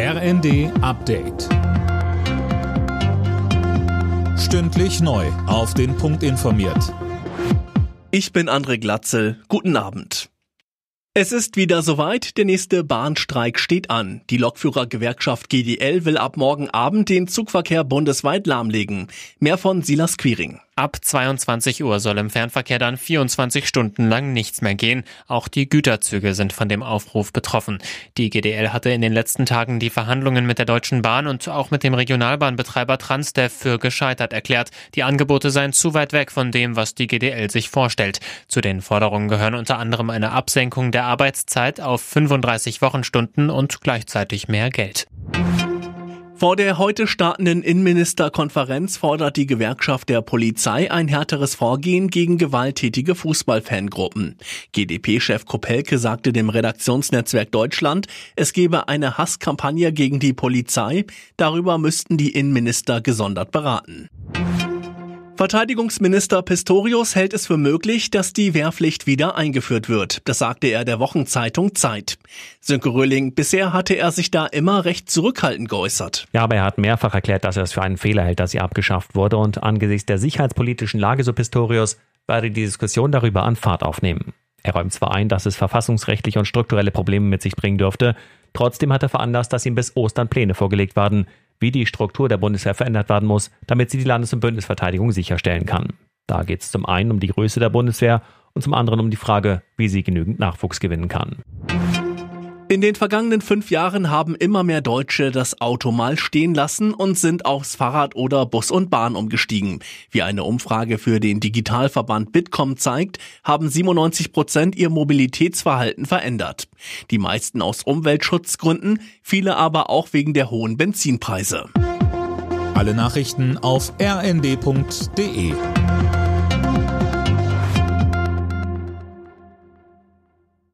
RND Update. Stündlich neu. Auf den Punkt informiert. Ich bin André Glatzel. Guten Abend. Es ist wieder soweit, der nächste Bahnstreik steht an. Die Lokführergewerkschaft GDL will ab morgen Abend den Zugverkehr bundesweit lahmlegen. Mehr von Silas Quiring. Ab 22 Uhr soll im Fernverkehr dann 24 Stunden lang nichts mehr gehen. Auch die Güterzüge sind von dem Aufruf betroffen. Die GDL hatte in den letzten Tagen die Verhandlungen mit der Deutschen Bahn und auch mit dem Regionalbahnbetreiber Transdev für gescheitert erklärt. Die Angebote seien zu weit weg von dem, was die GDL sich vorstellt. Zu den Forderungen gehören unter anderem eine Absenkung der Arbeitszeit auf 35 Wochenstunden und gleichzeitig mehr Geld. Vor der heute startenden Innenministerkonferenz fordert die Gewerkschaft der Polizei ein härteres Vorgehen gegen gewalttätige Fußballfangruppen. GdP-Chef Kopelke sagte dem Redaktionsnetzwerk Deutschland, es gebe eine Hasskampagne gegen die Polizei, darüber müssten die Innenminister gesondert beraten. Verteidigungsminister Pistorius hält es für möglich, dass die Wehrpflicht wieder eingeführt wird. Das sagte er der Wochenzeitung Zeit. Sönke Röhling, bisher hatte er sich da immer recht zurückhaltend geäußert. Ja, aber er hat mehrfach erklärt, dass er es für einen Fehler hält, dass sie abgeschafft wurde. Und angesichts der sicherheitspolitischen Lage, so Pistorius, werde die Diskussion darüber an Fahrt aufnehmen. Er räumt zwar ein, dass es verfassungsrechtliche und strukturelle Probleme mit sich bringen dürfte, trotzdem hat er veranlasst, dass ihm bis Ostern Pläne vorgelegt werden, wie die Struktur der Bundeswehr verändert werden muss, damit sie die Landes- und Bündnisverteidigung sicherstellen kann. Da geht es zum einen um die Größe der Bundeswehr und zum anderen um die Frage, wie sie genügend Nachwuchs gewinnen kann. In den vergangenen fünf Jahren haben immer mehr Deutsche das Auto mal stehen lassen und sind aufs Fahrrad oder Bus und Bahn umgestiegen. Wie eine Umfrage für den Digitalverband Bitkom zeigt, haben 97 Prozent ihr Mobilitätsverhalten verändert. Die meisten aus Umweltschutzgründen, viele aber auch wegen der hohen Benzinpreise. Alle Nachrichten auf rnd.de